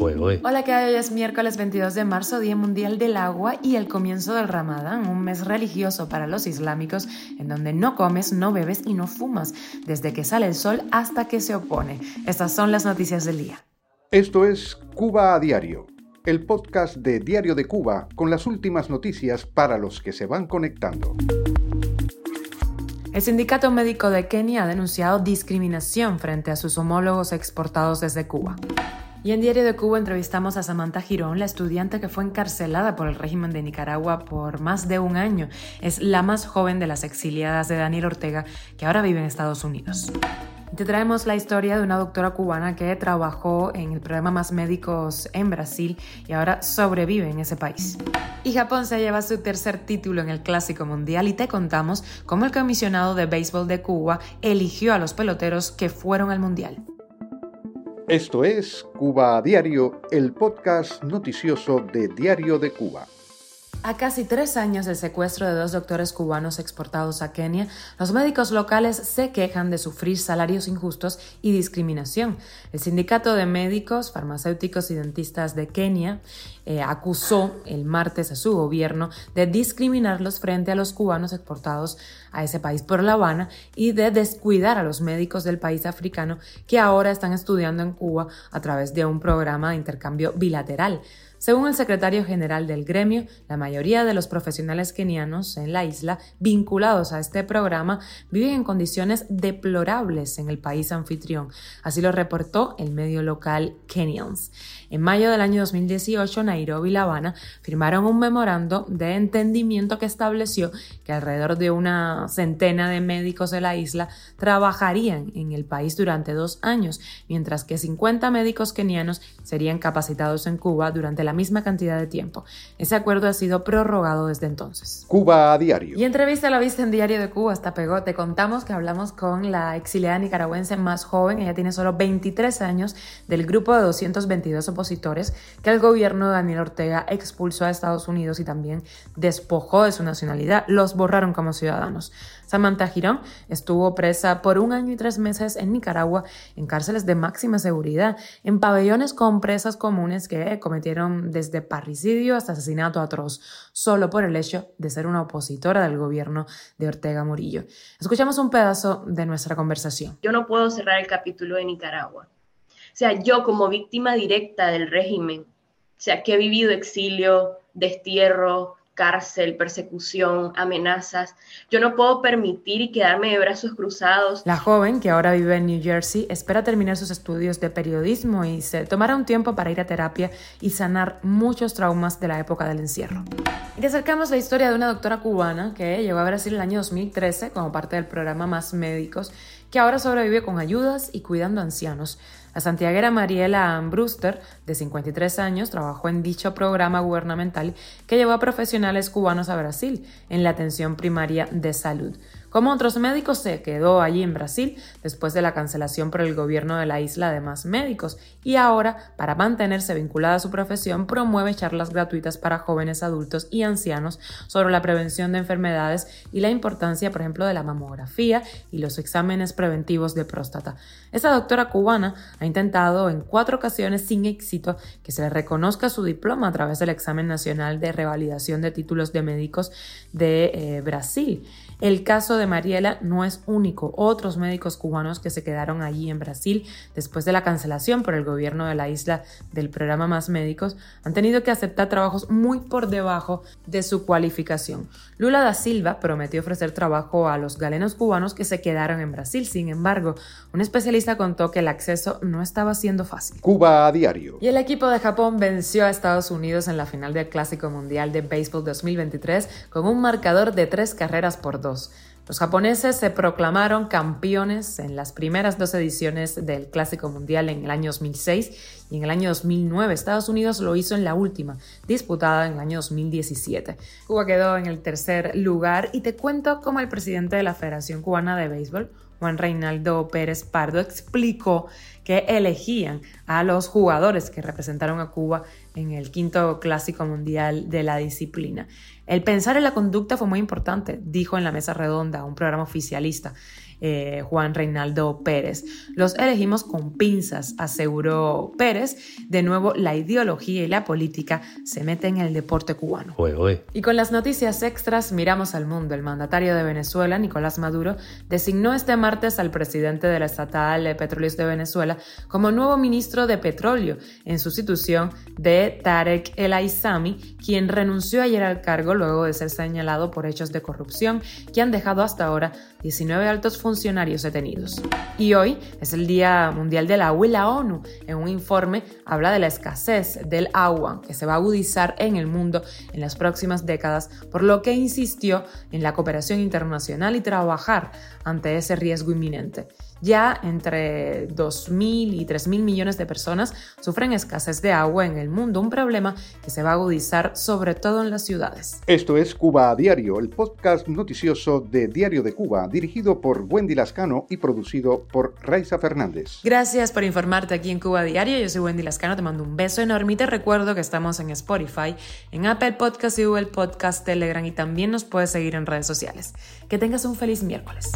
Hola, ¿qué hay? Hoy es miércoles 22 de marzo, Día Mundial del Agua y el comienzo del Ramadán, un mes religioso para los islámicos en donde no comes, no bebes y no fumas, desde que sale el sol hasta que se opone. Estas son las noticias del día. Esto es Cuba a Diario, el podcast de Diario de Cuba con las últimas noticias para los que se van conectando. El Sindicato Médico de Kenia ha denunciado discriminación frente a sus homólogos exportados desde Cuba. Y en Diario de Cuba entrevistamos a Samantha Girón, la estudiante que fue encarcelada por el régimen de Nicaragua por más de un año. Es la más joven de las exiliadas de Daniel Ortega, que ahora vive en Estados Unidos. Te traemos la historia de una doctora cubana que trabajó en el programa Más Médicos en Brasil y ahora sobrevive en ese país. Y Japón se lleva su tercer título en el Clásico Mundial y te contamos cómo el comisionado de béisbol de Cuba eligió a los peloteros que fueron al Mundial. Esto es Cuba a Diario, el podcast noticioso de Diario de Cuba. A casi tres años del secuestro de dos doctores cubanos exportados a Kenia, los médicos locales se quejan de sufrir salarios injustos y discriminación. El Sindicato de Médicos, Farmacéuticos y Dentistas de Kenia eh, acusó el martes a su gobierno de discriminarlos frente a los cubanos exportados a ese país por La Habana y de descuidar a los médicos del país africano que ahora están estudiando en Cuba a través de un programa de intercambio bilateral. Según el secretario general del gremio, la mayoría de los profesionales kenianos en la isla vinculados a este programa viven en condiciones deplorables en el país anfitrión. Así lo reportó el medio local Kenyans. En mayo del año 2018, Nairobi y La Habana firmaron un memorando de entendimiento que estableció que alrededor de una centena de médicos de la isla trabajarían en el país durante dos años, mientras que 50 médicos kenianos serían capacitados en Cuba durante la misma cantidad de tiempo. Ese acuerdo ha sido prorrogado desde entonces. Cuba a diario. Y entrevista la vista en Diario de Cuba hasta pegó. Te contamos que hablamos con la exiliada nicaragüense más joven, ella tiene solo 23 años, del grupo de 222 opositores que el gobierno de Daniel Ortega expulsó a Estados Unidos y también despojó de su nacionalidad, los borraron como ciudadanos. Samantha Girón estuvo presa por un año y tres meses en Nicaragua en cárceles de máxima seguridad, en pabellones con presas comunes que cometieron desde parricidio hasta asesinato atroz, solo por el hecho de ser una opositora del gobierno de Ortega Murillo. Escuchamos un pedazo de nuestra conversación. Yo no puedo cerrar el capítulo de Nicaragua. O sea, yo como víctima directa del régimen, o sea, que he vivido exilio, destierro, cárcel, persecución, amenazas. Yo no puedo permitir y quedarme de brazos cruzados. La joven, que ahora vive en New Jersey, espera terminar sus estudios de periodismo y se tomará un tiempo para ir a terapia y sanar muchos traumas de la época del encierro. Y te acercamos la historia de una doctora cubana que llegó a Brasil en el año 2013 como parte del programa Más Médicos, que ahora sobrevive con ayudas y cuidando ancianos. La santiaguera Mariela Brewster, de 53 años, trabajó en dicho programa gubernamental que llevó a profesionales cubanos a Brasil en la atención primaria de salud. Como otros médicos, se quedó allí en Brasil después de la cancelación por el gobierno de la isla de más médicos y ahora, para mantenerse vinculada a su profesión, promueve charlas gratuitas para jóvenes adultos y ancianos sobre la prevención de enfermedades y la importancia, por ejemplo, de la mamografía y los exámenes preventivos de próstata. Esta doctora cubana ha intentado en cuatro ocasiones sin éxito que se le reconozca su diploma a través del examen nacional de revalidación de títulos de médicos de eh, Brasil. El caso de Mariela no es único. Otros médicos cubanos que se quedaron allí en Brasil después de la cancelación por el gobierno de la isla del programa Más Médicos han tenido que aceptar trabajos muy por debajo de su cualificación. Lula da Silva prometió ofrecer trabajo a los galenos cubanos que se quedaron en Brasil. Sin embargo, un especialista contó que el acceso no estaba siendo fácil. Cuba a diario. Y el equipo de Japón venció a Estados Unidos en la final del Clásico Mundial de Béisbol 2023 con un marcador de tres carreras por dos. Los japoneses se proclamaron campeones en las primeras dos ediciones del Clásico Mundial en el año 2006 y en el año 2009. Estados Unidos lo hizo en la última, disputada en el año 2017. Cuba quedó en el tercer lugar y te cuento cómo el presidente de la Federación Cubana de Béisbol, Juan Reinaldo Pérez Pardo, explicó que elegían a los jugadores que representaron a Cuba en el quinto clásico mundial de la disciplina. El pensar en la conducta fue muy importante, dijo en la mesa redonda, un programa oficialista. eh, Juan Reinaldo Pérez. Los elegimos con pinzas, aseguró Pérez. De nuevo, la ideología y la política se meten en el deporte cubano. Y con las noticias extras, miramos al mundo. El mandatario de Venezuela, Nicolás Maduro, designó este martes al presidente de la estatal de Petróleos de Venezuela como nuevo ministro de Petróleo, en sustitución de Tarek El Aizami, quien renunció ayer al cargo luego de ser señalado por hechos de corrupción que han dejado hasta ahora 19 altos funcionarios detenidos. Y hoy es el Día Mundial del Agua y la ONU, en un informe, habla de la escasez del agua que se va a agudizar en el mundo en las próximas décadas, por lo que insistió en la cooperación internacional y trabajar ante ese riesgo inminente. Ya entre 2.000 y 3.000 millones de personas sufren escasez de agua en el mundo, un problema que se va a agudizar sobre todo en las ciudades. Esto es Cuba a Diario, el podcast noticioso de Diario de Cuba, dirigido por Wendy Lascano y producido por Raiza Fernández. Gracias por informarte aquí en Cuba a Diario. Yo soy Wendy Lascano, te mando un beso enorme y te recuerdo que estamos en Spotify, en Apple Podcast y Google Podcast, Telegram y también nos puedes seguir en redes sociales. Que tengas un feliz miércoles.